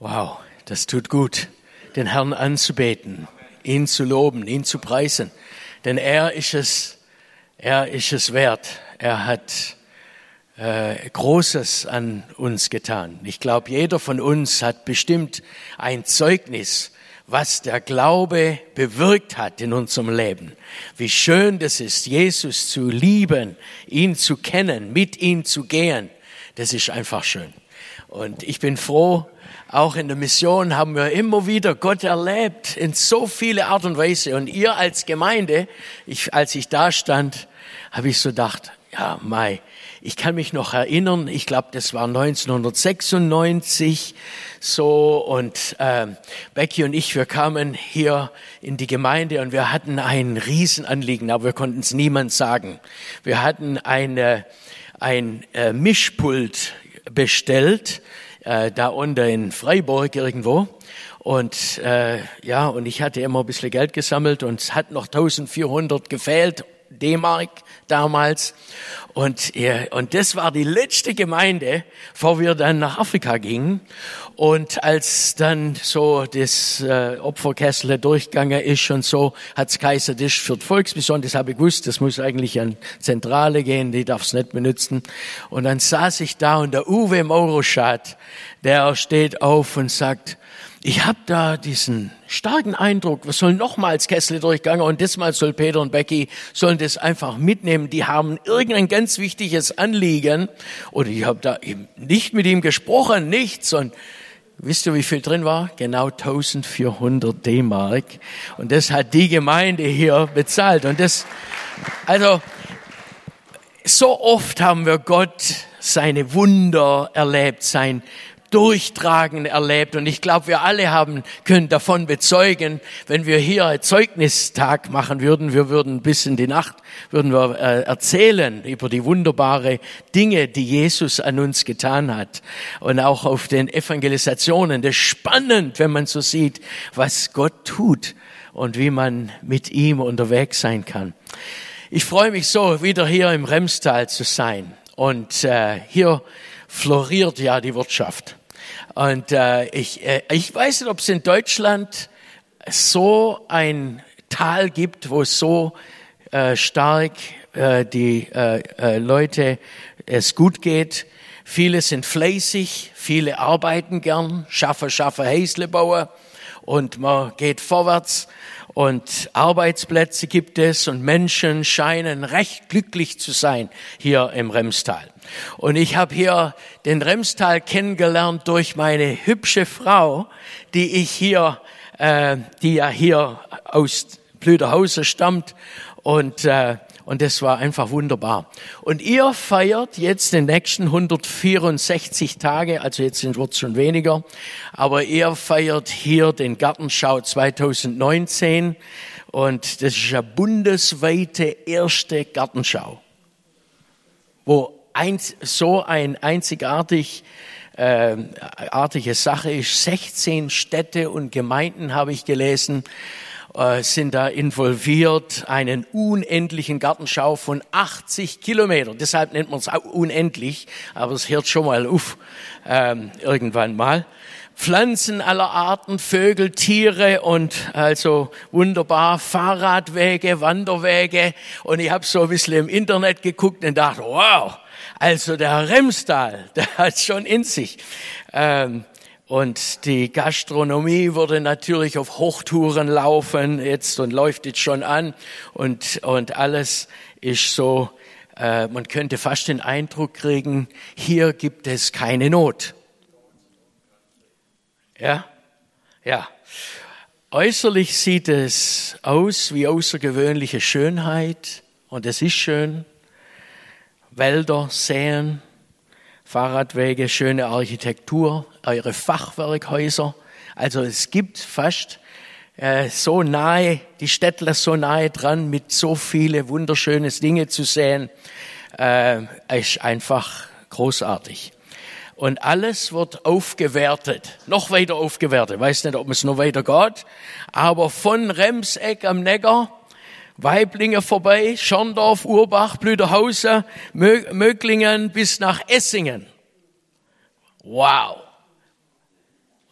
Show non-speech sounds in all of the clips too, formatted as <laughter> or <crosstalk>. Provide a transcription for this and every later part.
Wow, das tut gut, den Herrn anzubeten, ihn zu loben, ihn zu preisen. Denn er ist es, er ist es wert. Er hat äh, Großes an uns getan. Ich glaube, jeder von uns hat bestimmt ein Zeugnis, was der Glaube bewirkt hat in unserem Leben. Wie schön das ist, Jesus zu lieben, ihn zu kennen, mit ihm zu gehen. Das ist einfach schön. Und ich bin froh, auch in der Mission haben wir immer wieder Gott erlebt in so viele Art und Weise. Und ihr als Gemeinde, ich, als ich da stand, habe ich so gedacht, ja, Mai, ich kann mich noch erinnern, ich glaube, das war 1996 so und äh, Becky und ich, wir kamen hier in die Gemeinde und wir hatten ein Riesenanliegen, aber wir konnten es niemand sagen. Wir hatten eine, ein äh, Mischpult bestellt, äh, da unten in Freiburg irgendwo. Und äh, ja, und ich hatte immer ein bisschen Geld gesammelt und es hat noch 1400 gefehlt, D-Mark damals. Und, ja, und das war die letzte Gemeinde, bevor wir dann nach Afrika gingen. Und als dann so das äh, Opferkessel durchgegangen ist und so, hat's Kaiser das für die Volksmission, das habe ich gewusst, das muss eigentlich an Zentrale gehen, die darf's nicht benutzen. Und dann saß ich da und der Uwe Mauroschat, der steht auf und sagt, ich habe da diesen starken Eindruck, wir sollen nochmals Kessel durchgangen und diesmal soll Peter und Becky sollen das einfach mitnehmen. Die haben irgendein ganz wichtiges Anliegen und ich habe da eben nicht mit ihm gesprochen, nichts und Wisst ihr, wie viel drin war? Genau 1400 D-Mark. Und das hat die Gemeinde hier bezahlt. Und das, also, so oft haben wir Gott seine Wunder erlebt, sein Durchtragen erlebt. Und ich glaube, wir alle haben, können davon bezeugen, wenn wir hier Zeugnistag machen würden, wir würden bis in die Nacht, würden wir äh, erzählen über die wunderbare Dinge, die Jesus an uns getan hat. Und auch auf den Evangelisationen. Das ist spannend, wenn man so sieht, was Gott tut und wie man mit ihm unterwegs sein kann. Ich freue mich so, wieder hier im Remstal zu sein. Und äh, hier floriert ja die Wirtschaft. Und äh, ich, äh, ich weiß nicht, ob es in Deutschland so ein Tal gibt, wo so äh, stark äh, die äh, äh, Leute es gut geht. Viele sind fleißig, viele arbeiten gern, schaffe, schaffe Häsle bauen und man geht vorwärts und Arbeitsplätze gibt es und Menschen scheinen recht glücklich zu sein hier im Remstal. Und ich habe hier den Remstal kennengelernt durch meine hübsche Frau, die ich hier, äh, die ja hier aus Blüderhausen stammt und äh, und das war einfach wunderbar. Und ihr feiert jetzt den nächsten 164 Tage, also jetzt wird es schon weniger, aber ihr feiert hier den Gartenschau 2019 und das ist eine bundesweite erste Gartenschau, wo eins, so ein einzigartig äh, artige Sache ist. 16 Städte und Gemeinden habe ich gelesen, äh, sind da involviert, einen unendlichen Gartenschau von 80 Kilometern. Deshalb nennt man es auch unendlich, aber es hört schon mal auf ähm, irgendwann mal. Pflanzen aller Arten, Vögel, Tiere und also wunderbar Fahrradwege, Wanderwege. Und ich habe so ein bisschen im Internet geguckt und dachte, wow, also der Herr Remstal, <laughs> der hat schon in sich. Ähm, und die Gastronomie würde natürlich auf Hochtouren laufen jetzt und läuft jetzt schon an und, und alles ist so, äh, man könnte fast den Eindruck kriegen, hier gibt es keine Not. Ja? Ja. Äußerlich sieht es aus wie außergewöhnliche Schönheit und es ist schön. Wälder, Seen, Fahrradwege, schöne Architektur, eure Fachwerkhäuser. Also es gibt fast äh, so nahe, die Städtler so nahe dran, mit so viele wunderschöne Dinge zu sehen, äh, ist einfach großartig. Und alles wird aufgewertet, noch weiter aufgewertet. Weiß nicht, ob es noch weiter geht, aber von Remseck am Neckar Weiblingen vorbei, Schorndorf, Urbach, Blüderhausen, Möglingen bis nach Essingen. Wow.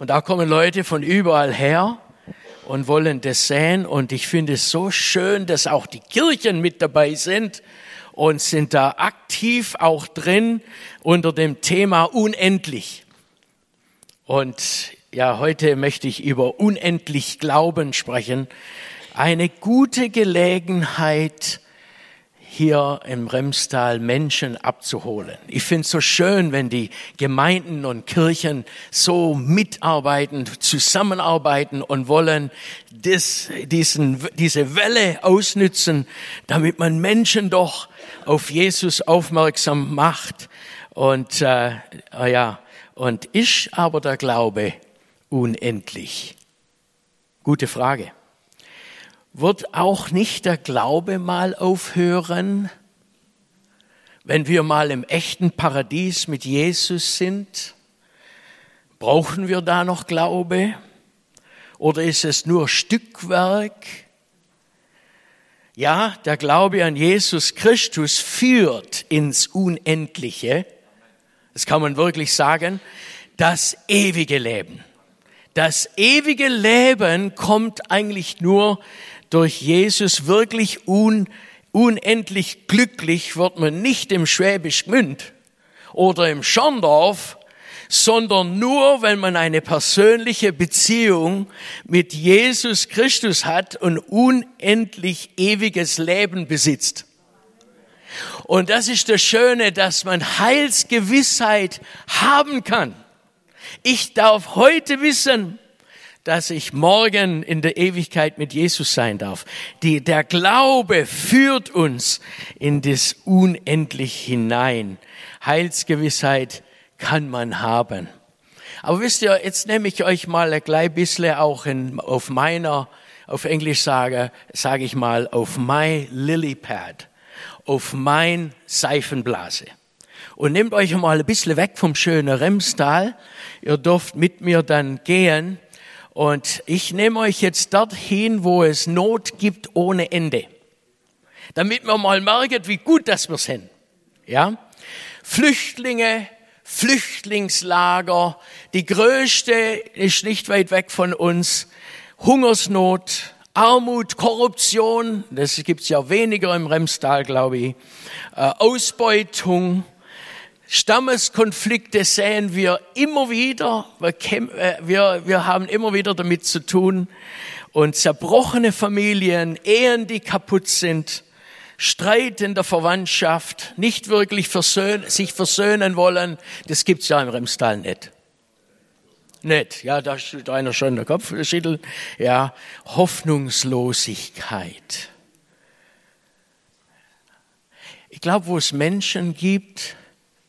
Und da kommen Leute von überall her und wollen das sehen. Und ich finde es so schön, dass auch die Kirchen mit dabei sind und sind da aktiv auch drin unter dem Thema unendlich. Und ja, heute möchte ich über unendlich Glauben sprechen. Eine gute Gelegenheit, hier im Remstal Menschen abzuholen. Ich finde es so schön, wenn die Gemeinden und Kirchen so mitarbeiten, zusammenarbeiten und wollen das, diesen, diese Welle ausnützen, damit man Menschen doch auf Jesus aufmerksam macht. Und äh, ja, und ist aber der Glaube unendlich? Gute Frage. Wird auch nicht der Glaube mal aufhören, wenn wir mal im echten Paradies mit Jesus sind? Brauchen wir da noch Glaube? Oder ist es nur Stückwerk? Ja, der Glaube an Jesus Christus führt ins Unendliche. Das kann man wirklich sagen. Das ewige Leben. Das ewige Leben kommt eigentlich nur durch Jesus wirklich un, unendlich glücklich wird man nicht im Schwäbisch Gmünd oder im Schorndorf, sondern nur, wenn man eine persönliche Beziehung mit Jesus Christus hat und unendlich ewiges Leben besitzt. Und das ist das Schöne, dass man Heilsgewissheit haben kann. Ich darf heute wissen, dass ich morgen in der Ewigkeit mit Jesus sein darf. Die, der Glaube führt uns in das Unendlich hinein. Heilsgewissheit kann man haben. Aber wisst ihr, jetzt nehme ich euch mal ein klein bisschen auch in, auf meiner, auf Englisch sage, sage ich mal, auf my Lilypad, auf mein Seifenblase. Und nehmt euch mal ein bisschen weg vom schönen Remstal. Ihr dürft mit mir dann gehen und ich nehme euch jetzt dorthin, wo es Not gibt ohne Ende. Damit man mal merkt, wie gut das wir sind. Ja? Flüchtlinge, Flüchtlingslager, die größte ist nicht weit weg von uns. Hungersnot, Armut, Korruption, das gibt's ja weniger im Remstal, glaube ich. Äh, Ausbeutung, Stammeskonflikte sehen wir immer wieder. Wir, wir, wir haben immer wieder damit zu tun. Und zerbrochene Familien, Ehen, die kaputt sind, Streit in der Verwandtschaft, nicht wirklich versöhn, sich versöhnen wollen, das gibt's ja im Remstal nicht. Nicht, ja, da steht einer schon der Kopf schüttelt. Ja, Hoffnungslosigkeit. Ich glaube, wo es Menschen gibt,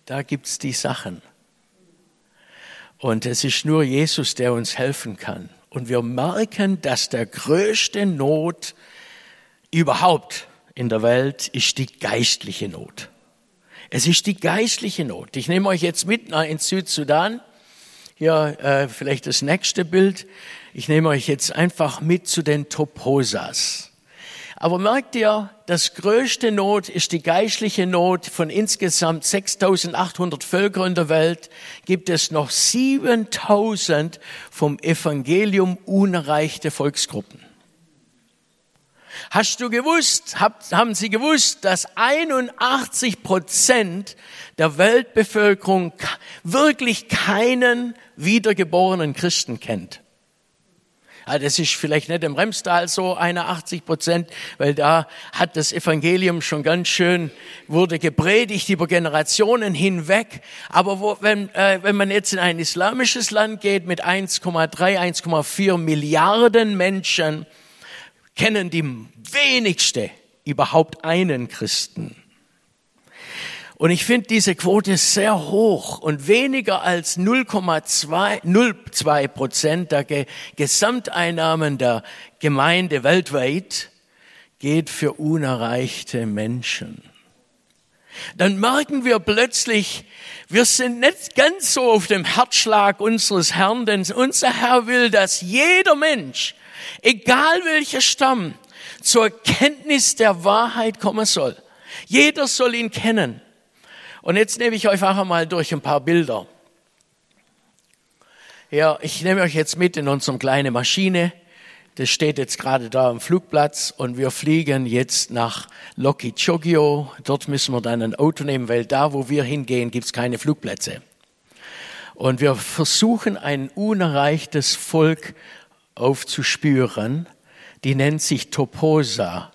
da gibt's die Sachen. Und es ist nur Jesus, der uns helfen kann. Und wir merken, dass der größte Not überhaupt in der Welt ist die geistliche Not. Es ist die geistliche Not. Ich nehme euch jetzt mit in Südsudan. Hier äh, vielleicht das nächste Bild. Ich nehme euch jetzt einfach mit zu den Toposas. Aber merkt ihr, das größte Not ist die geistliche Not. Von insgesamt 6800 Völkern in der Welt gibt es noch 7000 vom Evangelium unerreichte Volksgruppen. Hast du gewusst, haben Sie gewusst, dass 81 Prozent der Weltbevölkerung wirklich keinen wiedergeborenen Christen kennt? Ah, das ist vielleicht nicht im Remstal so, 81 Prozent, weil da hat das Evangelium schon ganz schön, wurde gepredigt über Generationen hinweg. Aber wo, wenn, äh, wenn man jetzt in ein islamisches Land geht mit 1,3, 1,4 Milliarden Menschen, kennen die wenigste überhaupt einen Christen. Und ich finde diese Quote sehr hoch und weniger als 0,2 Prozent der Gesamteinnahmen der Gemeinde weltweit geht für unerreichte Menschen. Dann merken wir plötzlich, wir sind nicht ganz so auf dem Herzschlag unseres Herrn, denn unser Herr will, dass jeder Mensch, egal welcher Stamm, zur Kenntnis der Wahrheit kommen soll. Jeder soll ihn kennen. Und jetzt nehme ich euch einfach mal durch ein paar Bilder. Ja, ich nehme euch jetzt mit in unsere kleine Maschine. Das steht jetzt gerade da am Flugplatz und wir fliegen jetzt nach Lokichogio. Dort müssen wir dann ein Auto nehmen, weil da, wo wir hingehen, gibt's keine Flugplätze. Und wir versuchen ein unerreichtes Volk aufzuspüren. Die nennt sich Toposa.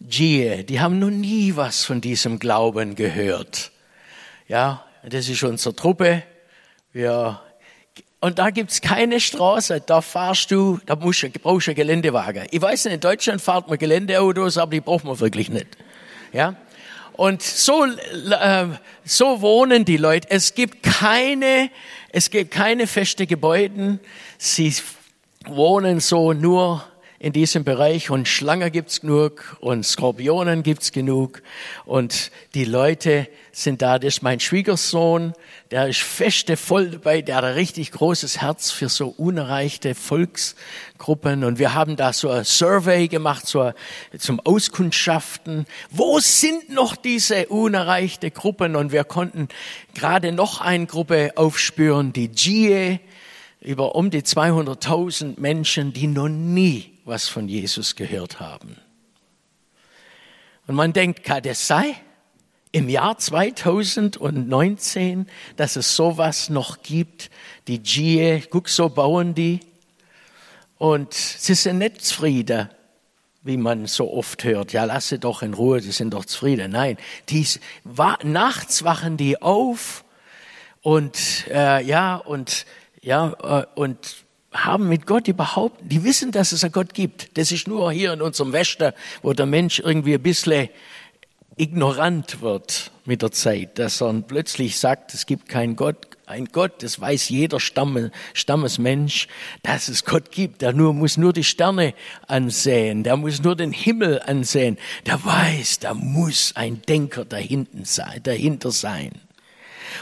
Gie, die haben noch nie was von diesem Glauben gehört. Ja, das ist unsere Truppe. Wir und da gibt's keine Straße, da fahrst du, da musst du, brauchst du einen Geländewagen. Ich weiß nicht, in Deutschland fahrt man Geländeautos, aber die braucht man wirklich nicht. Ja? Und so, äh, so wohnen die Leute. Es gibt keine, es gibt keine feste Gebäude. Sie wohnen so nur in diesem Bereich und Schlangen gibt's genug und Skorpionen gibt's genug und die Leute sind da. Das ist mein Schwiegersohn, der ist feste voll dabei, der hat ein richtig großes Herz für so unerreichte Volksgruppen und wir haben da so ein Survey gemacht so zum Auskundschaften. Wo sind noch diese unerreichte Gruppen? Und wir konnten gerade noch eine Gruppe aufspüren, die GIE, über um die 200.000 Menschen, die noch nie was von Jesus gehört haben. Und man denkt, kann das sein? Im Jahr 2019, dass es sowas noch gibt, die GIE, guck, so bauen die. Und sie sind nicht zufrieden, wie man so oft hört. Ja, lasse doch in Ruhe, sie sind doch zufrieden. Nein, die, nachts wachen die auf und, äh, ja, und, ja, äh, und haben mit Gott überhaupt, die wissen, dass es einen Gott gibt. Das ist nur hier in unserem Westen, wo der Mensch irgendwie ein bisschen ignorant wird mit der Zeit, dass er plötzlich sagt, es gibt keinen Gott, ein Gott, das weiß jeder Stamm, Stammesmensch, dass es Gott gibt. Der nur, muss nur die Sterne ansehen, der muss nur den Himmel ansehen. Der weiß, da muss ein Denker dahinten sein, dahinter sein.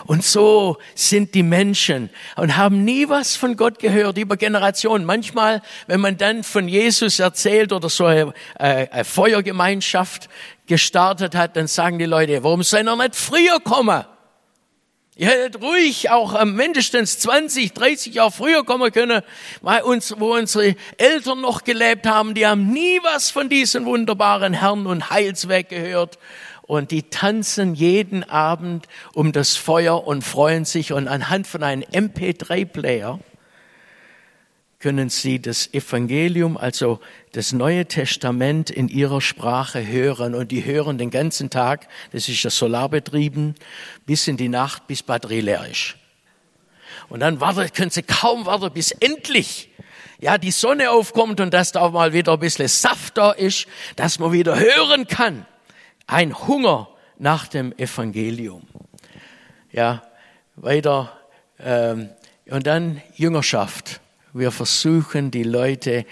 Und so sind die Menschen und haben nie was von Gott gehört über Generationen. Manchmal, wenn man dann von Jesus erzählt oder so eine, äh, eine Feuergemeinschaft gestartet hat, dann sagen die Leute, warum soll er nicht früher kommen? Ihr hättet ruhig auch mindestens 20, 30 Jahre früher kommen können, weil uns, wo unsere Eltern noch gelebt haben, die haben nie was von diesen wunderbaren Herrn und Heilsweg gehört und die tanzen jeden Abend um das Feuer und freuen sich. Und anhand von einem MP3-Player können sie das Evangelium, also das Neue Testament in ihrer Sprache hören. Und die hören den ganzen Tag, das ist ja solarbetrieben, bis in die Nacht, bis Batterie leer ist. Und dann warten, können sie kaum warten, bis endlich ja, die Sonne aufkommt und dass da auch mal wieder ein bisschen Saft da ist, dass man wieder hören kann ein Hunger nach dem Evangelium. Ja, weiter. Ähm, und dann Jüngerschaft. Wir versuchen, die Leute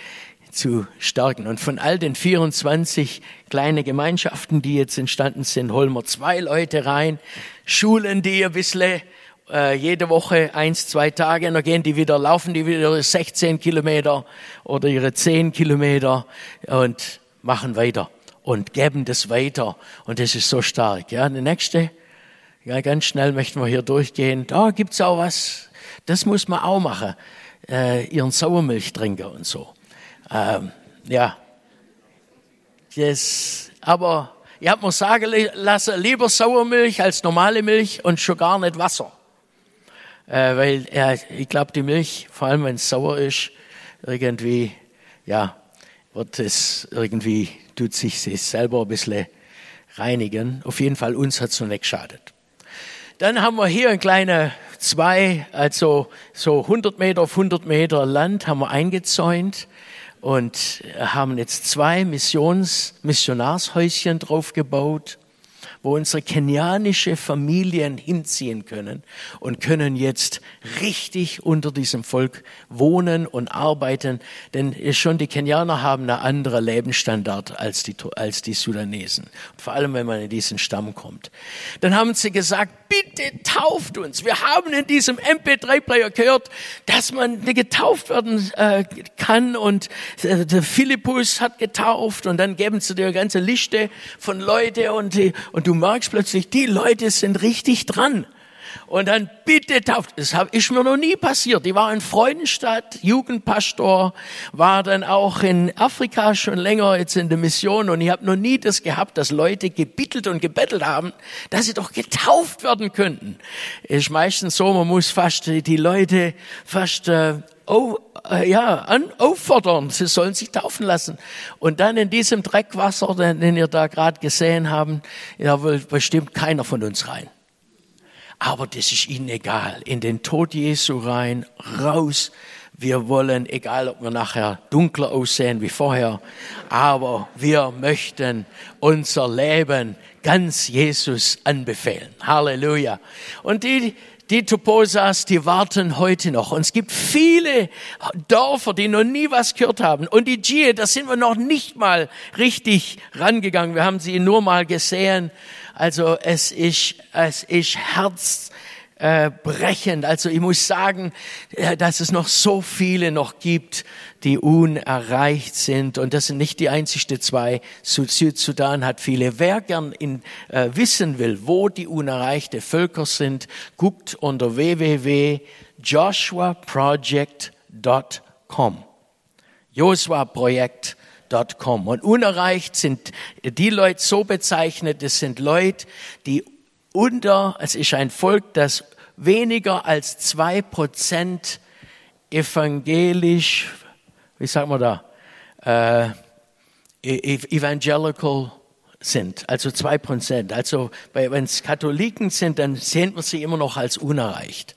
zu stärken. Und von all den 24 kleinen Gemeinschaften, die jetzt entstanden sind, holen wir zwei Leute rein, schulen die ein bisschen, äh, jede Woche eins, zwei Tage, und dann gehen die wieder, laufen die wieder 16 Kilometer oder ihre 10 Kilometer und machen weiter und geben das weiter. Und das ist so stark. Ja, der nächste, ja, ganz schnell möchten wir hier durchgehen. Da gibt's auch was. Das muss man auch machen. Äh, ihren Sauermilch trinken und so. Ähm, ja. Das, aber ich habe mir sagen lassen, lieber Sauermilch als normale Milch und schon gar nicht Wasser. Äh, weil äh, ich glaube, die Milch, vor allem wenn es sauer ist, irgendwie, ja, wird es irgendwie tut sich selber ein bisschen reinigen. Auf jeden Fall uns hat es noch nicht geschadet. Dann haben wir hier ein kleiner zwei, also so 100 Meter auf 100 Meter Land haben wir eingezäunt und haben jetzt zwei Missions, Missionarshäuschen drauf gebaut wo unsere kenianische Familien hinziehen können und können jetzt richtig unter diesem Volk wohnen und arbeiten, denn schon die Kenianer haben einen anderen Lebensstandard als die, als die Sudanesen. Vor allem, wenn man in diesen Stamm kommt. Dann haben sie gesagt, bitte tauft uns. Wir haben in diesem MP3-Player gehört, dass man getauft werden äh, kann und äh, der Philippus hat getauft und dann geben sie dir eine ganze Liste von Leute und, und du merkst plötzlich, die Leute sind richtig dran. Und dann bitte tauft. Das ist mir noch nie passiert. Die war in Freudenstadt, Jugendpastor, war dann auch in Afrika schon länger jetzt in der Mission und ich habe noch nie das gehabt, dass Leute gebittelt und gebettelt haben, dass sie doch getauft werden könnten. Ist meistens so, man muss fast die Leute fast äh, ja, an, auffordern, sie sollen sich taufen lassen. Und dann in diesem Dreckwasser, den, den ihr da gerade gesehen haben, da will bestimmt keiner von uns rein. Aber das ist ihnen egal. In den Tod Jesu rein, raus. Wir wollen, egal ob wir nachher dunkler aussehen wie vorher, aber wir möchten unser Leben ganz Jesus anbefehlen. Halleluja. Und die, die Toposas, die warten heute noch. Und es gibt viele Dörfer, die noch nie was gehört haben. Und die Gie, da sind wir noch nicht mal richtig rangegangen. Wir haben sie nur mal gesehen. Also es ist, es ist Herz, äh, brechend. Also ich muss sagen, äh, dass es noch so viele noch gibt, die unerreicht sind. Und das sind nicht die einzigsten zwei. Südsudan hat viele. Wer gern in, äh, wissen will, wo die unerreichte Völker sind, guckt unter www.joshuaproject.com. Josua-Projekt.com. Und unerreicht sind die Leute so bezeichnet, es sind Leute, die unter, es ist ein Volk, das weniger als zwei Prozent evangelisch, wie sagen wir da, äh, e-, evangelical sind, also zwei Prozent. Also wenn es Katholiken sind, dann sehen wir sie immer noch als unerreicht,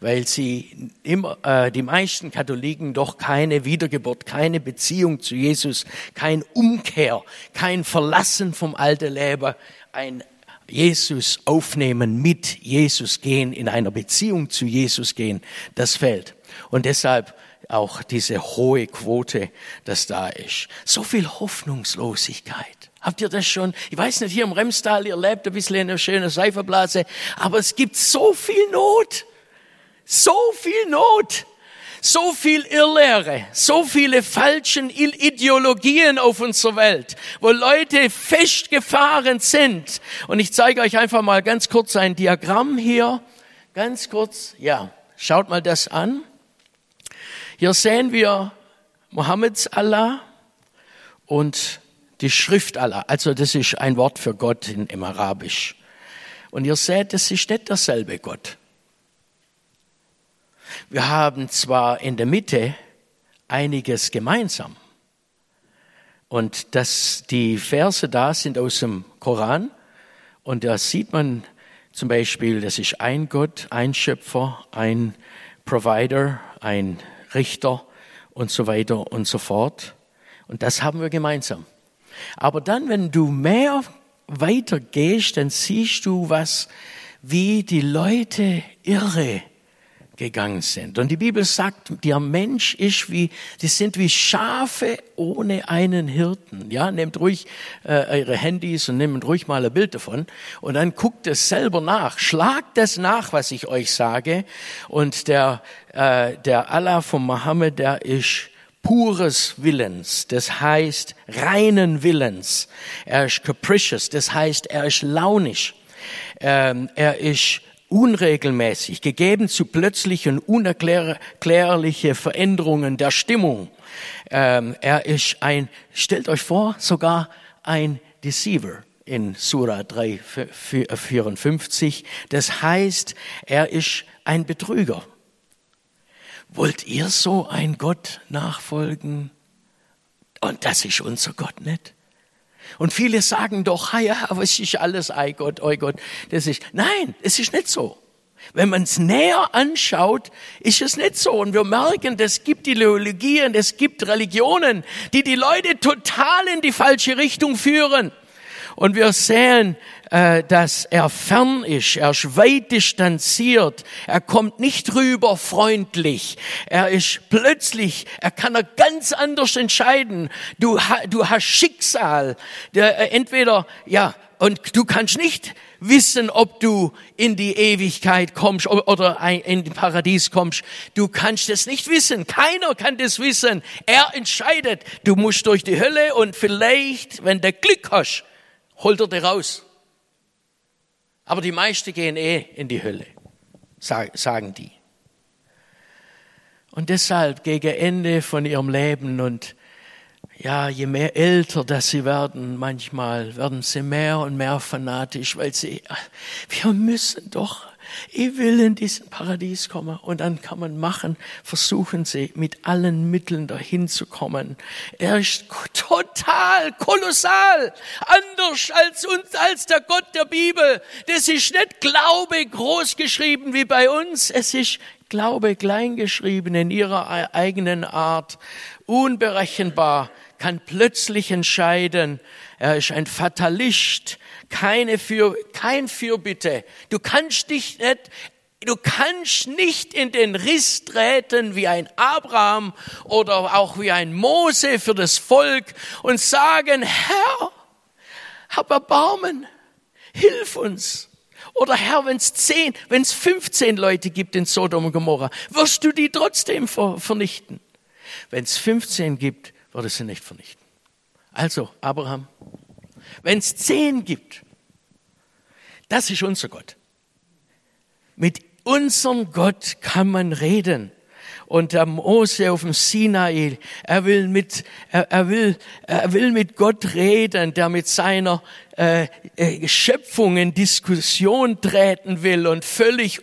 weil sie immer äh, die meisten Katholiken doch keine Wiedergeburt, keine Beziehung zu Jesus, kein Umkehr, kein Verlassen vom alten Leben, ein Jesus aufnehmen, mit Jesus gehen, in einer Beziehung zu Jesus gehen, das fällt. Und deshalb auch diese hohe Quote, das da ist. So viel Hoffnungslosigkeit. Habt ihr das schon? Ich weiß nicht, hier im Remstal, ihr lebt ein bisschen in einer schönen Seiferblase, aber es gibt so viel Not. So viel Not so viel Irrlehre, so viele falschen Ideologien auf unserer Welt, wo Leute festgefahren sind. Und ich zeige euch einfach mal ganz kurz ein Diagramm hier. Ganz kurz, ja, schaut mal das an. Hier sehen wir Mohammeds Allah und die Schrift Allah. Also das ist ein Wort für Gott in, im Arabisch. Und ihr seht, das ist nicht derselbe Gott. Wir haben zwar in der Mitte einiges gemeinsam. Und dass die Verse da sind aus dem Koran. Und da sieht man zum Beispiel, das ist ein Gott, ein Schöpfer, ein Provider, ein Richter und so weiter und so fort. Und das haben wir gemeinsam. Aber dann, wenn du mehr weiter gehst, dann siehst du was, wie die Leute irre gegangen sind. Und die Bibel sagt, der Mensch ist wie, die sind wie Schafe ohne einen Hirten. Ja, nehmt ruhig äh, eure Handys und nehmt ruhig mal ein Bild davon und dann guckt es selber nach. Schlagt das nach, was ich euch sage. Und der, äh, der Allah von Mohammed, der ist pures Willens, das heißt reinen Willens. Er ist capricious, das heißt, er ist launisch. Ähm, er ist unregelmäßig, gegeben zu plötzlichen, unerklärliche Veränderungen der Stimmung. Ähm, er ist ein, stellt euch vor, sogar ein Deceiver in Surah 3, 54. Das heißt, er ist ein Betrüger. Wollt ihr so ein Gott nachfolgen? Und das ist unser Gott nicht. Und viele sagen doch, ja, aber es ist alles, ei Gott, oi Gott, das ist, nein, es ist nicht so. Wenn man es näher anschaut, ist es nicht so. Und wir merken, es gibt Ideologien, es gibt Religionen, die die Leute total in die falsche Richtung führen. Und wir sehen, äh, dass er fern ist, er ist weit distanziert, er kommt nicht rüber freundlich, er ist plötzlich, er kann er ganz anders entscheiden. Du, du hast Schicksal, äh, entweder, ja, und du kannst nicht wissen, ob du in die Ewigkeit kommst oder in den Paradies kommst. Du kannst es nicht wissen. Keiner kann das wissen. Er entscheidet. Du musst durch die Hölle und vielleicht, wenn du Glück hast, holt er dich raus. Aber die meisten gehen eh in die Hölle. sagen die. Und deshalb gegen Ende von ihrem Leben und ja, je mehr älter dass sie werden, manchmal werden sie mehr und mehr fanatisch, weil sie, wir müssen doch, ich will in diesen Paradies kommen. Und dann kann man machen, versuchen sie mit allen Mitteln dahin zu kommen. Er ist total, kolossal, anders als uns, als der Gott der Bibel. Das ist nicht Glaube groß geschrieben wie bei uns. Es ist Glaube kleingeschrieben in ihrer eigenen Art, unberechenbar kann plötzlich entscheiden. Er ist ein Fatalist, keine für, kein Fürbitte. Du kannst dich nicht, du kannst nicht in den Riss treten wie ein Abraham oder auch wie ein Mose für das Volk und sagen, Herr, hab Erbarmen, hilf uns. Oder Herr, wenn es zehn, wenn es 15 Leute gibt in Sodom und Gomorra, wirst du die trotzdem vernichten. Wenn es 15 gibt, würde sie nicht vernichten. Also, Abraham, wenn es zehn gibt, das ist unser Gott. Mit unserem Gott kann man reden und der Mose auf dem Sinai, er will mit, er, er will, er will mit Gott reden, der mit seiner äh, äh, Schöpfung in Diskussion treten will und völlig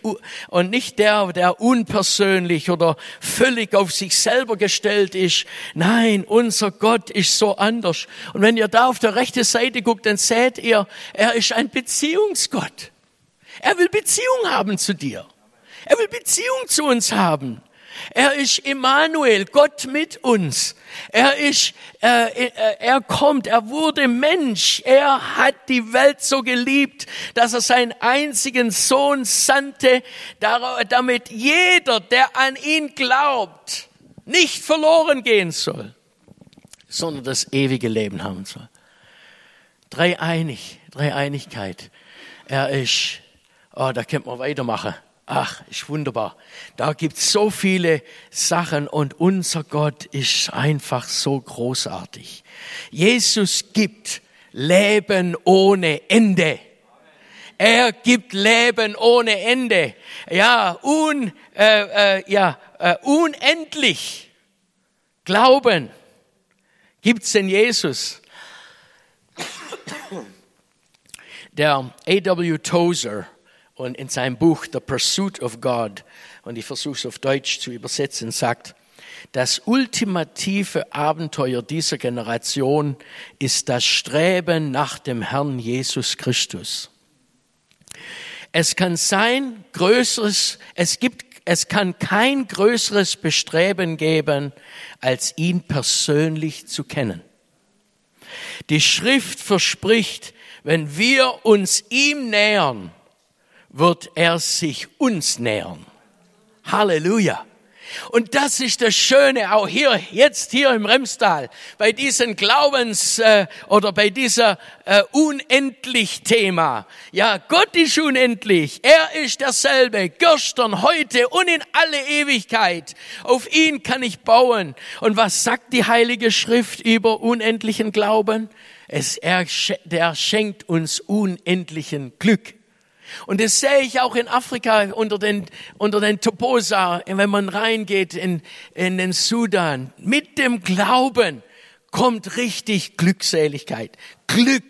und nicht der, der unpersönlich oder völlig auf sich selber gestellt ist. Nein, unser Gott ist so anders. Und wenn ihr da auf der rechten Seite guckt, dann seht ihr, er ist ein Beziehungsgott. Er will Beziehung haben zu dir. Er will Beziehung zu uns haben. Er ist Immanuel, Gott mit uns. Er ist, äh, äh, er kommt, er wurde Mensch. Er hat die Welt so geliebt, dass er seinen einzigen Sohn sandte, damit jeder, der an ihn glaubt, nicht verloren gehen soll, sondern das ewige Leben haben soll. Dreieinig, Dreieinigkeit. Er ist, oh, da könnte man weitermachen. Ach, ist wunderbar. Da gibt's so viele Sachen und unser Gott ist einfach so großartig. Jesus gibt Leben ohne Ende. Er gibt Leben ohne Ende. Ja, un, äh, äh, ja äh, unendlich. Glauben gibt's in Jesus. Der A.W. Tozer, und in seinem Buch The Pursuit of God, und ich versuche es auf Deutsch zu übersetzen, sagt, das ultimative Abenteuer dieser Generation ist das Streben nach dem Herrn Jesus Christus. Es kann sein, größeres, es gibt, es kann kein größeres Bestreben geben, als ihn persönlich zu kennen. Die Schrift verspricht, wenn wir uns ihm nähern, wird er sich uns nähern. Halleluja. Und das ist das Schöne auch hier, jetzt hier im Remstal, bei diesem Glaubens äh, oder bei dieser äh, unendlich Thema. Ja, Gott ist unendlich. Er ist derselbe, gestern, heute und in alle Ewigkeit. Auf ihn kann ich bauen. Und was sagt die Heilige Schrift über unendlichen Glauben? Es, er, der schenkt uns unendlichen Glück. Und das sehe ich auch in Afrika unter den, unter den Toposa, wenn man reingeht in, in den Sudan. Mit dem Glauben kommt richtig Glückseligkeit. Glück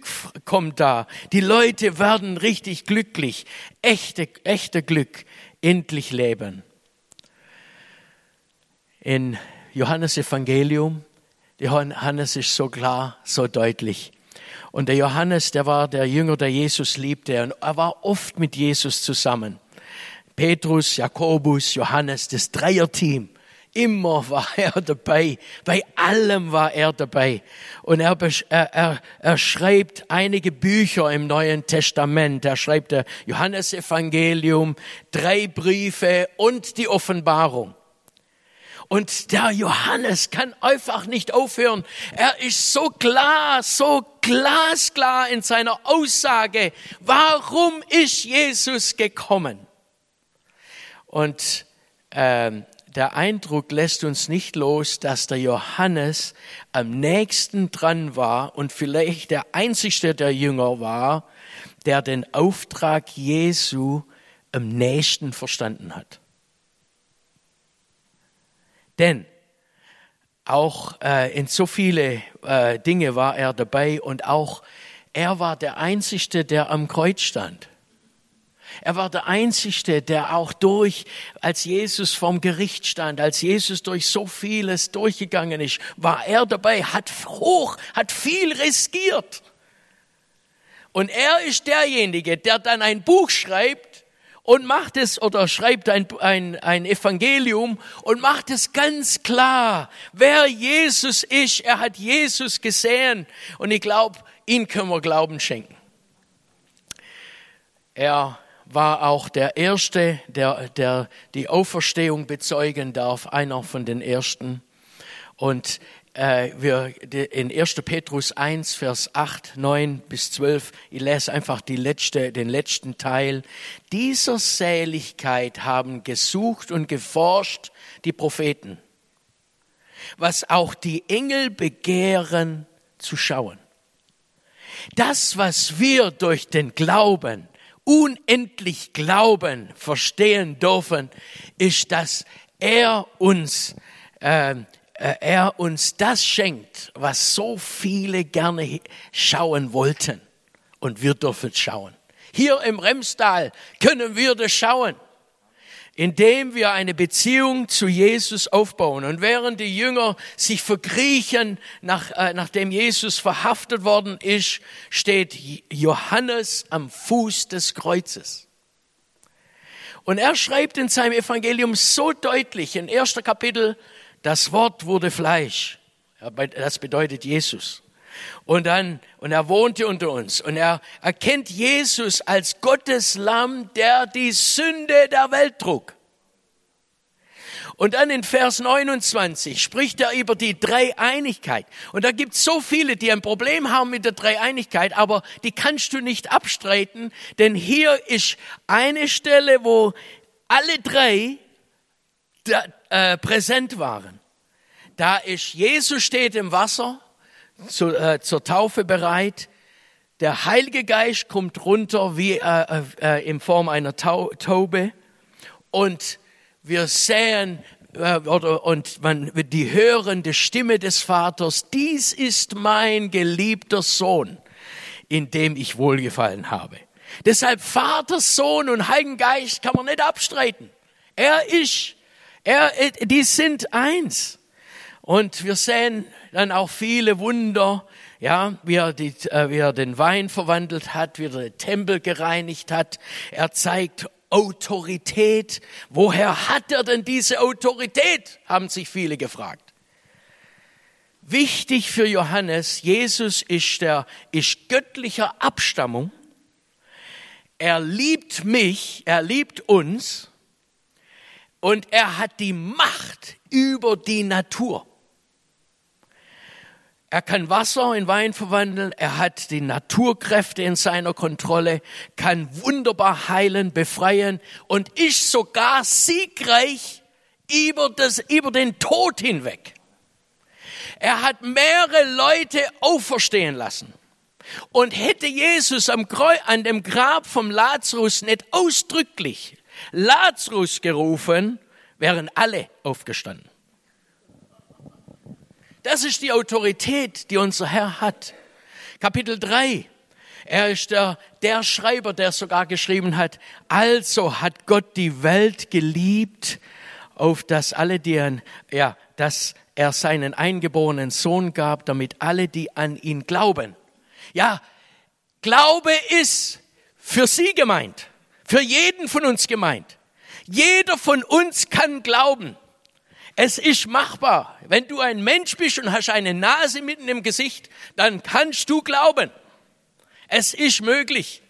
kommt da. Die Leute werden richtig glücklich. Echte, echte Glück. Endlich leben. In Johannes Evangelium, Johannes ist so klar, so deutlich. Und der Johannes, der war der Jünger, der Jesus liebte. Und er war oft mit Jesus zusammen. Petrus, Jakobus, Johannes, das Dreierteam. Immer war <laughs> er dabei. Bei allem war er dabei. Und er, er, er, schreibt einige Bücher im Neuen Testament. Er schreibt der Johannes Evangelium, drei Briefe und die Offenbarung. Und der Johannes kann einfach nicht aufhören. Er ist so klar, so glasklar in seiner Aussage. Warum ist Jesus gekommen? Und ähm, der Eindruck lässt uns nicht los, dass der Johannes am nächsten dran war und vielleicht der einzigste der Jünger war, der den Auftrag Jesu am nächsten verstanden hat. Denn auch äh, in so viele äh, Dinge war er dabei und auch er war der Einzige, der am Kreuz stand. Er war der Einzige, der auch durch, als Jesus vom Gericht stand, als Jesus durch so vieles durchgegangen ist, war er dabei, hat hoch, hat viel riskiert. Und er ist derjenige, der dann ein Buch schreibt und macht es oder schreibt ein, ein, ein Evangelium und macht es ganz klar, wer Jesus ist. Er hat Jesus gesehen und ich glaube, ihn können wir Glauben schenken. Er war auch der Erste, der, der die Auferstehung bezeugen darf, einer von den Ersten. Und äh, wir in 1. Petrus 1, Vers 8, 9 bis 12, ich lese einfach die letzte, den letzten Teil. Dieser Seligkeit haben gesucht und geforscht die Propheten, was auch die Engel begehren zu schauen. Das, was wir durch den Glauben unendlich Glauben verstehen dürfen, ist, dass er uns, äh, er uns das schenkt, was so viele gerne schauen wollten. Und wir dürfen schauen. Hier im Remstal können wir das schauen indem wir eine Beziehung zu Jesus aufbauen. Und während die Jünger sich verkriechen, nach, äh, nachdem Jesus verhaftet worden ist, steht Johannes am Fuß des Kreuzes. Und er schreibt in seinem Evangelium so deutlich, in erster Kapitel, das Wort wurde Fleisch. Das bedeutet Jesus. Und dann, und er wohnte unter uns und er erkennt Jesus als Gottes Lamm, der die Sünde der Welt trug. Und dann in Vers 29 spricht er über die Dreieinigkeit. Und da gibt es so viele, die ein Problem haben mit der Dreieinigkeit, aber die kannst du nicht abstreiten, denn hier ist eine Stelle, wo alle drei äh, präsent waren. Da ist Jesus steht im Wasser, zu, äh, zur Taufe bereit. Der Heilige Geist kommt runter wie äh, äh, in Form einer Tau Taube und wir sehen äh, und man die hörende Stimme des Vaters. Dies ist mein geliebter Sohn, in dem ich wohlgefallen habe. Deshalb Vater, Sohn und Heiligen Geist kann man nicht abstreiten. Er ist, er, die sind eins. Und wir sehen dann auch viele Wunder, ja, wie er, die, äh, wie er den Wein verwandelt hat, wie er den Tempel gereinigt hat. Er zeigt Autorität. Woher hat er denn diese Autorität? haben sich viele gefragt. Wichtig für Johannes, Jesus ist der, ist göttlicher Abstammung. Er liebt mich, er liebt uns und er hat die Macht über die Natur. Er kann Wasser in Wein verwandeln, er hat die Naturkräfte in seiner Kontrolle, kann wunderbar heilen, befreien und ist sogar siegreich über, das, über den Tod hinweg. Er hat mehrere Leute auferstehen lassen. Und hätte Jesus am Kreuz, an dem Grab vom Lazarus nicht ausdrücklich Lazarus gerufen, wären alle aufgestanden. Das ist die Autorität, die unser Herr hat. Kapitel 3. Er ist der, der Schreiber, der sogar geschrieben hat, also hat Gott die Welt geliebt, auf dass alle, die an, ja, dass er seinen eingeborenen Sohn gab, damit alle, die an ihn glauben. Ja, Glaube ist für sie gemeint, für jeden von uns gemeint. Jeder von uns kann glauben. Es ist machbar. Wenn du ein Mensch bist und hast eine Nase mitten im Gesicht, dann kannst du glauben. Es ist möglich.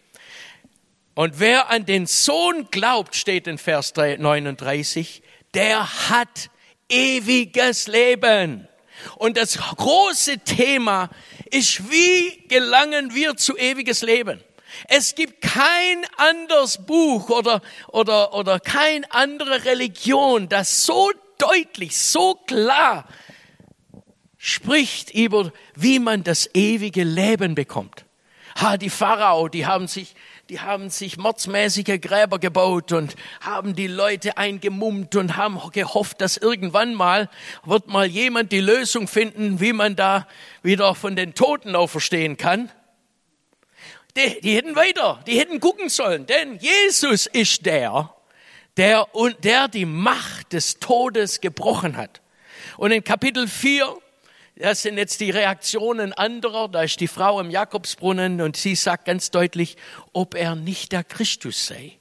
Und wer an den Sohn glaubt, steht in Vers 39, der hat ewiges Leben. Und das große Thema ist, wie gelangen wir zu ewiges Leben? Es gibt kein anderes Buch oder, oder, oder kein andere Religion, das so deutlich, so klar spricht über, wie man das ewige Leben bekommt. Ha, die Pharao, die haben sich, die haben sich mordsmäßige Gräber gebaut und haben die Leute eingemummt und haben gehofft, dass irgendwann mal wird mal jemand die Lösung finden, wie man da wieder von den Toten auferstehen kann. Die, die hätten weiter, die hätten gucken sollen, denn Jesus ist der, der, der die Macht des Todes gebrochen hat. Und in Kapitel 4 das sind jetzt die Reaktionen anderer. Da ist die Frau im Jakobsbrunnen und sie sagt ganz deutlich, ob er nicht der Christus sei.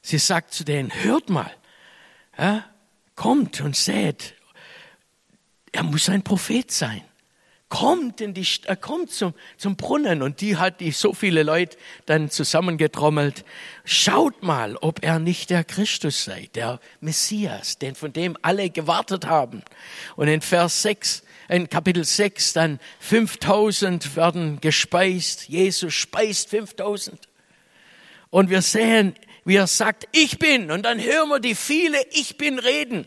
Sie sagt zu denen, hört mal, ja, kommt und seht, er muss ein Prophet sein. Kommt, in die, er kommt zum, zum Brunnen und die hat die so viele Leute dann zusammengetrommelt. Schaut mal, ob er nicht der Christus sei, der Messias, den von dem alle gewartet haben. Und in Vers 6 in Kapitel 6 dann 5000 werden gespeist. Jesus speist 5000. Und wir sehen, wie er sagt, ich bin. Und dann hören wir die viele Ich bin reden.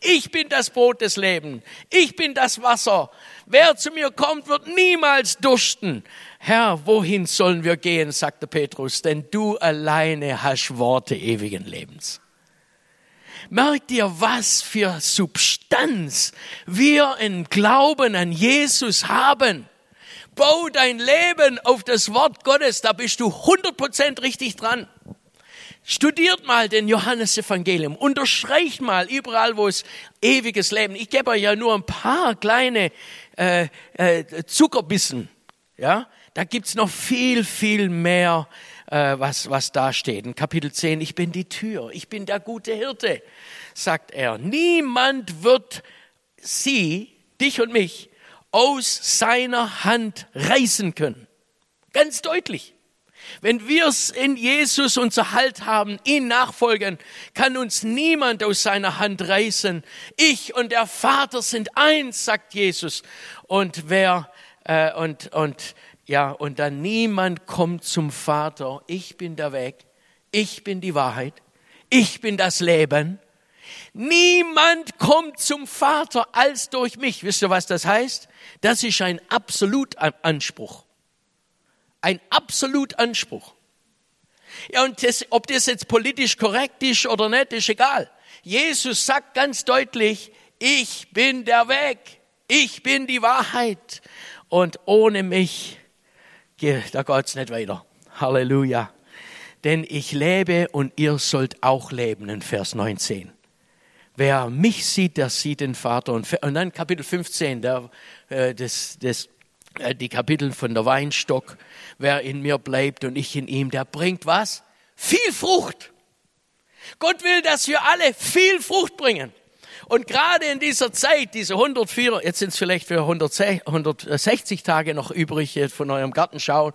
Ich bin das Brot des Lebens. Ich bin das Wasser. Wer zu mir kommt, wird niemals dursten. Herr, wohin sollen wir gehen, sagte Petrus, denn du alleine hast Worte ewigen Lebens. Merkt ihr, was für Substanz wir im Glauben an Jesus haben? Bau dein Leben auf das Wort Gottes, da bist du 100% richtig dran. Studiert mal den Johannesevangelium, unterstreicht mal überall, wo es ewiges Leben. Ich gebe euch ja nur ein paar kleine äh, äh, Zuckerbissen. Ja, da gibt's noch viel, viel mehr äh, was, was da steht. In Kapitel 10, ich bin die Tür, ich bin der gute Hirte, sagt er. Niemand wird sie, dich und mich, aus seiner Hand reißen können. Ganz deutlich. Wenn wir es in Jesus unser Halt haben, ihn nachfolgen, kann uns niemand aus seiner Hand reißen. Ich und der Vater sind eins, sagt Jesus. Und wer äh, und und ja, und dann niemand kommt zum Vater. Ich bin der Weg. Ich bin die Wahrheit. Ich bin das Leben. Niemand kommt zum Vater als durch mich. Wisst ihr, was das heißt? Das ist ein Absolutanspruch. Ein Absolutanspruch. Ja, und das, ob das jetzt politisch korrekt ist oder nicht, ist egal. Jesus sagt ganz deutlich, ich bin der Weg. Ich bin die Wahrheit. Und ohne mich da geht's nicht weiter. Halleluja. Denn ich lebe und ihr sollt auch leben, in Vers 19. Wer mich sieht, der sieht den Vater. Und, dann Kapitel 15, der, äh, das, das, die Kapitel von der Weinstock. Wer in mir bleibt und ich in ihm, der bringt was? Viel Frucht. Gott will, dass wir alle viel Frucht bringen. Und gerade in dieser Zeit, diese 104, jetzt sind es vielleicht für 160 Tage noch übrig von eurem Gartenschau,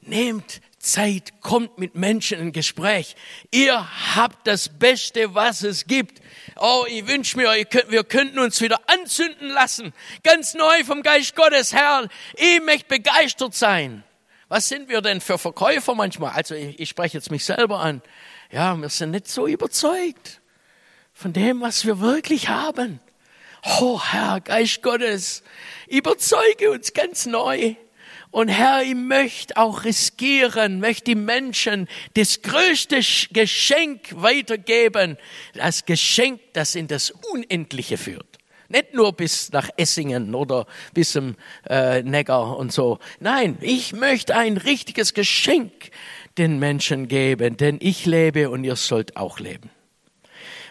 nehmt Zeit, kommt mit Menschen in Gespräch. Ihr habt das Beste, was es gibt. Oh, ich wünsche mir, wir könnten uns wieder anzünden lassen. Ganz neu vom Geist Gottes, Herr. Ich möchte begeistert sein. Was sind wir denn für Verkäufer manchmal? Also ich, ich spreche jetzt mich selber an. Ja, wir sind nicht so überzeugt von dem, was wir wirklich haben. Oh Herr, Geist Gottes, überzeuge uns ganz neu. Und Herr, ich möchte auch riskieren, möchte die Menschen das größte Geschenk weitergeben, das Geschenk, das in das Unendliche führt. Nicht nur bis nach Essingen oder bis zum äh, Neckar und so. Nein, ich möchte ein richtiges Geschenk den Menschen geben, denn ich lebe und ihr sollt auch leben.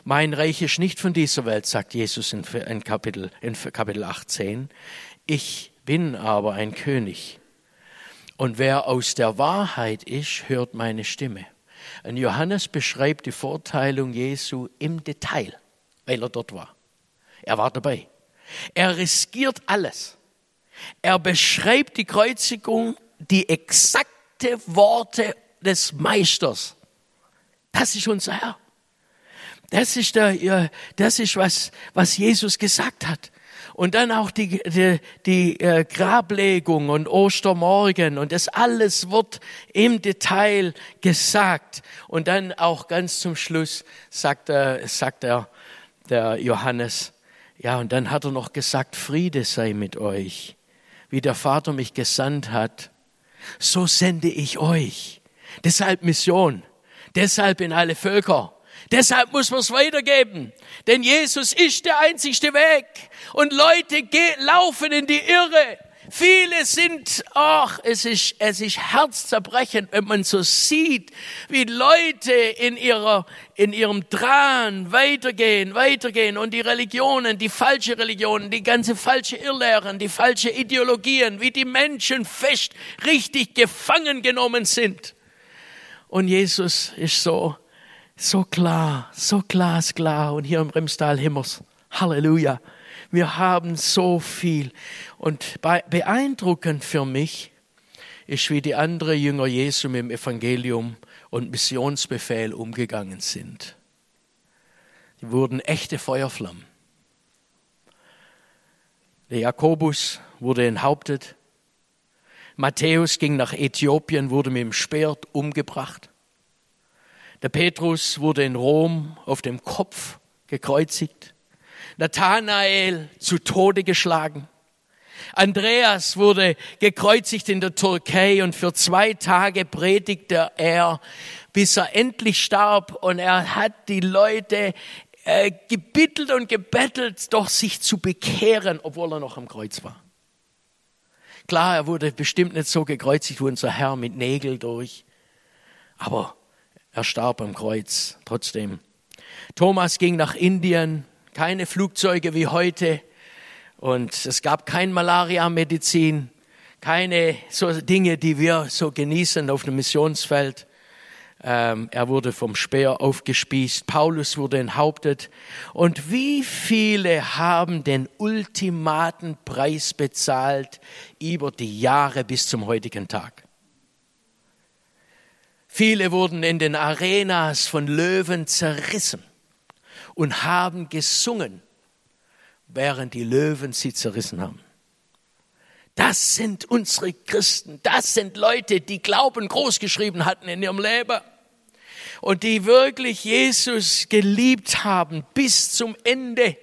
Mein Reich ist nicht von dieser Welt, sagt Jesus in, in, Kapitel, in Kapitel 18. Ich bin aber ein König. Und wer aus der Wahrheit ist, hört meine Stimme. Und Johannes beschreibt die Vorteilung Jesu im Detail, weil er dort war. Er war dabei. Er riskiert alles. Er beschreibt die Kreuzigung, die exakte Worte des Meisters. Das ist unser Herr. Das ist, der, das ist was, was Jesus gesagt hat. Und dann auch die, die, die äh, Grablegung und Ostermorgen und das alles wird im Detail gesagt. Und dann auch ganz zum Schluss sagt er, sagt er, der Johannes, ja, und dann hat er noch gesagt, Friede sei mit euch. Wie der Vater mich gesandt hat, so sende ich euch. Deshalb Mission. Deshalb in alle Völker. Deshalb muss man es weitergeben. Denn Jesus ist der einzigste Weg. Und Leute laufen in die Irre. Viele sind, ach, es ist, es ist herzzerbrechend, wenn man so sieht, wie Leute in ihrer, in ihrem Drahn weitergehen, weitergehen und die Religionen, die falsche Religionen, die ganze falsche Irrlehren, die falsche Ideologien, wie die Menschen fest, richtig gefangen genommen sind. Und Jesus ist so, so klar, so glasklar und hier im Remstal Himmers. Halleluja. Wir haben so viel. Und beeindruckend für mich ist, wie die anderen Jünger Jesu mit dem Evangelium und Missionsbefehl umgegangen sind. Die wurden echte Feuerflammen. Der Jakobus wurde enthauptet. Matthäus ging nach Äthiopien, wurde mit dem Speer umgebracht. Der Petrus wurde in Rom auf dem Kopf gekreuzigt. Nathanael zu Tode geschlagen. Andreas wurde gekreuzigt in der Türkei und für zwei Tage predigte er, bis er endlich starb und er hat die Leute äh, gebittelt und gebettelt, doch sich zu bekehren, obwohl er noch am Kreuz war. Klar, er wurde bestimmt nicht so gekreuzigt wie unser Herr mit Nägel durch, aber er starb am Kreuz trotzdem. Thomas ging nach Indien, keine Flugzeuge wie heute und es gab kein Malaria-Medizin, keine so Dinge, die wir so genießen auf dem Missionsfeld. Ähm, er wurde vom Speer aufgespießt, Paulus wurde enthauptet. Und wie viele haben den ultimaten Preis bezahlt über die Jahre bis zum heutigen Tag? Viele wurden in den Arenas von Löwen zerrissen und haben gesungen, während die Löwen sie zerrissen haben. Das sind unsere Christen. Das sind Leute, die Glauben großgeschrieben hatten in ihrem Leben und die wirklich Jesus geliebt haben bis zum Ende.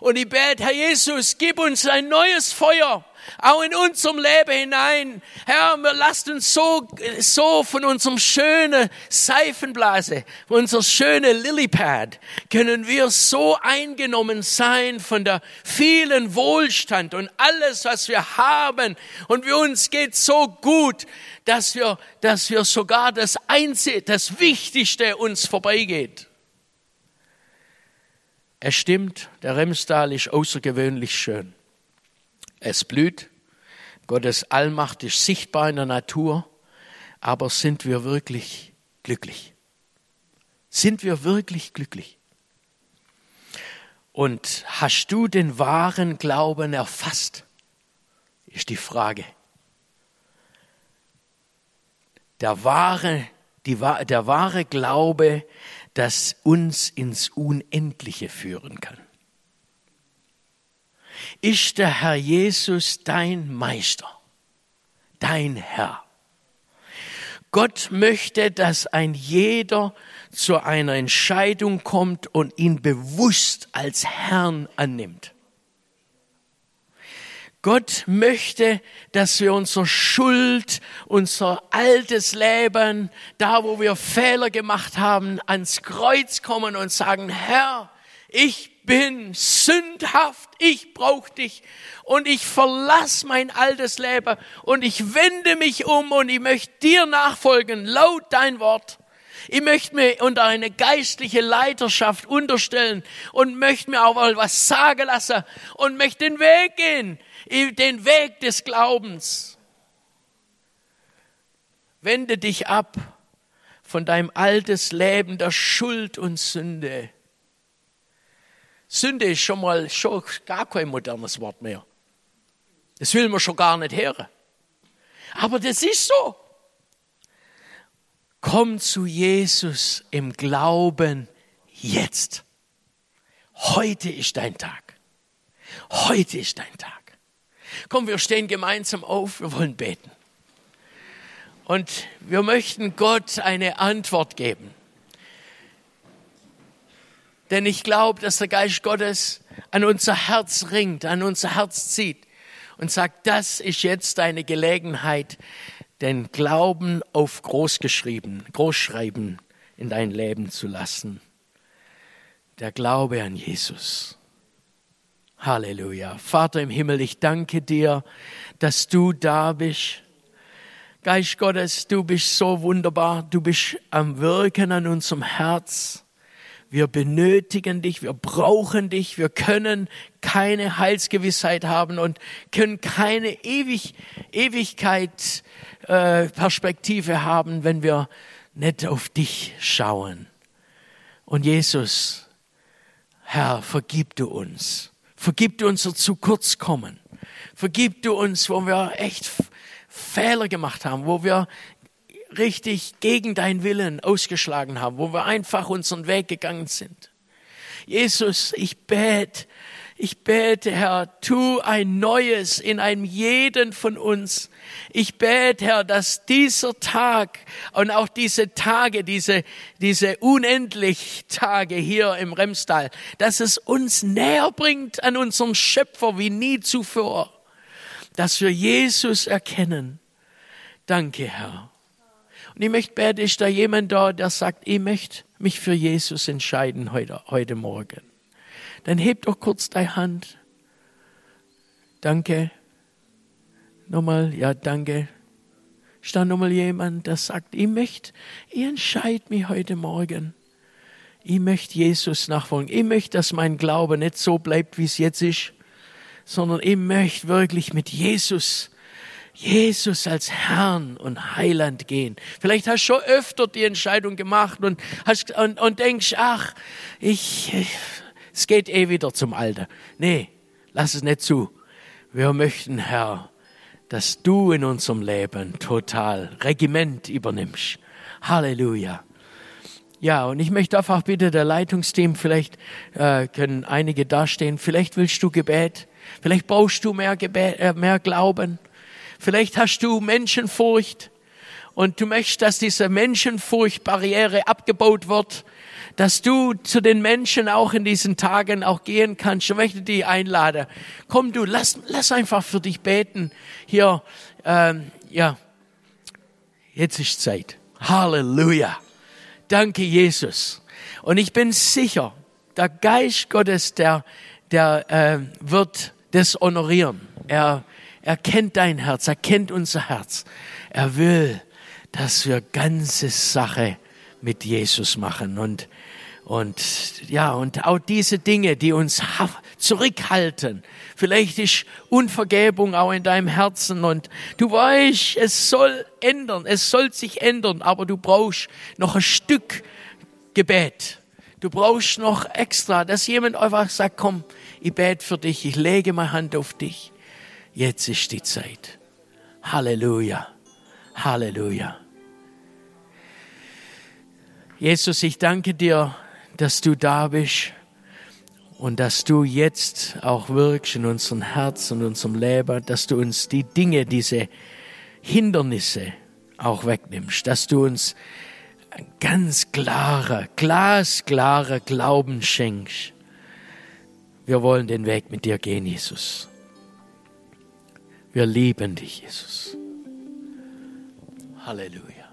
Und ich bete, Herr Jesus, gib uns ein neues Feuer auch in unserem Leben hinein. Herr, wir lasst uns so, so von unserem schönen Seifenblase, unser schönen Lilypad, können wir so eingenommen sein von der vielen Wohlstand und alles, was wir haben. Und wir uns geht so gut, dass wir, dass wir sogar das Einzige, das Wichtigste uns vorbeigeht. Es stimmt, der Remstal ist außergewöhnlich schön. Es blüht. Gottes Allmacht ist sichtbar in der Natur. Aber sind wir wirklich glücklich? Sind wir wirklich glücklich? Und hast du den wahren Glauben erfasst? Ist die Frage. Der wahre, die, der wahre Glaube, das uns ins Unendliche führen kann. Ist der Herr Jesus dein Meister, dein Herr? Gott möchte, dass ein jeder zu einer Entscheidung kommt und ihn bewusst als Herrn annimmt. Gott möchte, dass wir unsere Schuld, unser altes Leben, da wo wir Fehler gemacht haben, ans Kreuz kommen und sagen, Herr, ich bin sündhaft, ich brauche dich und ich verlasse mein altes Leben und ich wende mich um und ich möchte dir nachfolgen, laut dein Wort. Ich möchte mir unter eine geistliche Leiterschaft unterstellen und möchte mir auch mal was sagen lassen und möchte den Weg gehen, den Weg des Glaubens. Wende dich ab von deinem altes Leben der Schuld und Sünde Sünde ist schon mal schon gar kein modernes Wort mehr. Das will man schon gar nicht hören. Aber das ist so. Komm zu Jesus im Glauben jetzt. Heute ist dein Tag. Heute ist dein Tag. Komm, wir stehen gemeinsam auf, wir wollen beten. Und wir möchten Gott eine Antwort geben. Denn ich glaube, dass der Geist Gottes an unser Herz ringt, an unser Herz zieht und sagt, das ist jetzt deine Gelegenheit, den Glauben auf großgeschrieben, großschreiben in dein Leben zu lassen. Der Glaube an Jesus. Halleluja. Vater im Himmel, ich danke dir, dass du da bist. Geist Gottes, du bist so wunderbar. Du bist am Wirken an unserem Herz. Wir benötigen dich, wir brauchen dich, wir können keine Heilsgewissheit haben und können keine Ewig, Ewigkeit äh, Perspektive haben, wenn wir nicht auf dich schauen. Und Jesus, Herr, vergib du uns. Vergib du unser zu kurz kommen. Vergib du uns, wo wir echt Fehler gemacht haben, wo wir richtig gegen dein Willen ausgeschlagen haben, wo wir einfach unseren Weg gegangen sind. Jesus, ich bete, ich bete, Herr, tu ein Neues in einem jeden von uns. Ich bete, Herr, dass dieser Tag und auch diese Tage, diese, diese unendlich Tage hier im Remstal, dass es uns näher bringt an unserem Schöpfer wie nie zuvor. Dass wir Jesus erkennen. Danke, Herr. Und ich möchte beten, ist da jemand da, der sagt, ich möchte mich für Jesus entscheiden heute, heute Morgen. Dann heb doch kurz deine Hand. Danke. Nochmal, ja, danke. Ist da nochmal jemand, der sagt, ich möchte, ich entscheide mich heute Morgen. Ich möchte Jesus nachfolgen. Ich möchte, dass mein Glaube nicht so bleibt, wie es jetzt ist, sondern ich möchte wirklich mit Jesus Jesus als Herrn und Heiland gehen. Vielleicht hast du schon öfter die Entscheidung gemacht und, hast, und, und denkst, ach, ich, ich, es geht eh wieder zum Alter. Nee, lass es nicht zu. Wir möchten, Herr, dass du in unserem Leben total Regiment übernimmst. Halleluja. Ja, und ich möchte einfach bitte der Leitungsteam, vielleicht äh, können einige dastehen, vielleicht willst du Gebet, vielleicht brauchst du mehr, Gebet, äh, mehr Glauben. Vielleicht hast du Menschenfurcht und du möchtest, dass diese Menschenfurchtbarriere abgebaut wird, dass du zu den Menschen auch in diesen Tagen auch gehen kannst. Ich möchte dich einladen. Komm du, lass, lass einfach für dich beten. Hier, ähm, ja, jetzt ist Zeit. Halleluja. Danke, Jesus. Und ich bin sicher, der Geist Gottes, der, der äh, wird das honorieren. Er er kennt dein Herz, er kennt unser Herz. Er will, dass wir ganze Sache mit Jesus machen und und ja, und auch diese Dinge, die uns zurückhalten. Vielleicht ist Unvergebung auch in deinem Herzen und du weißt, es soll ändern, es soll sich ändern, aber du brauchst noch ein Stück Gebet. Du brauchst noch extra, dass jemand einfach sagt, komm, ich bete für dich, ich lege meine Hand auf dich. Jetzt ist die Zeit. Halleluja. Halleluja. Jesus, ich danke dir, dass du da bist und dass du jetzt auch wirkst in unserem Herz und unserem Leben, dass du uns die Dinge, diese Hindernisse auch wegnimmst, dass du uns ganz klarer, glasklarer Glauben schenkst. Wir wollen den Weg mit dir gehen, Jesus. Wir lieben dich, Jesus. Halleluja.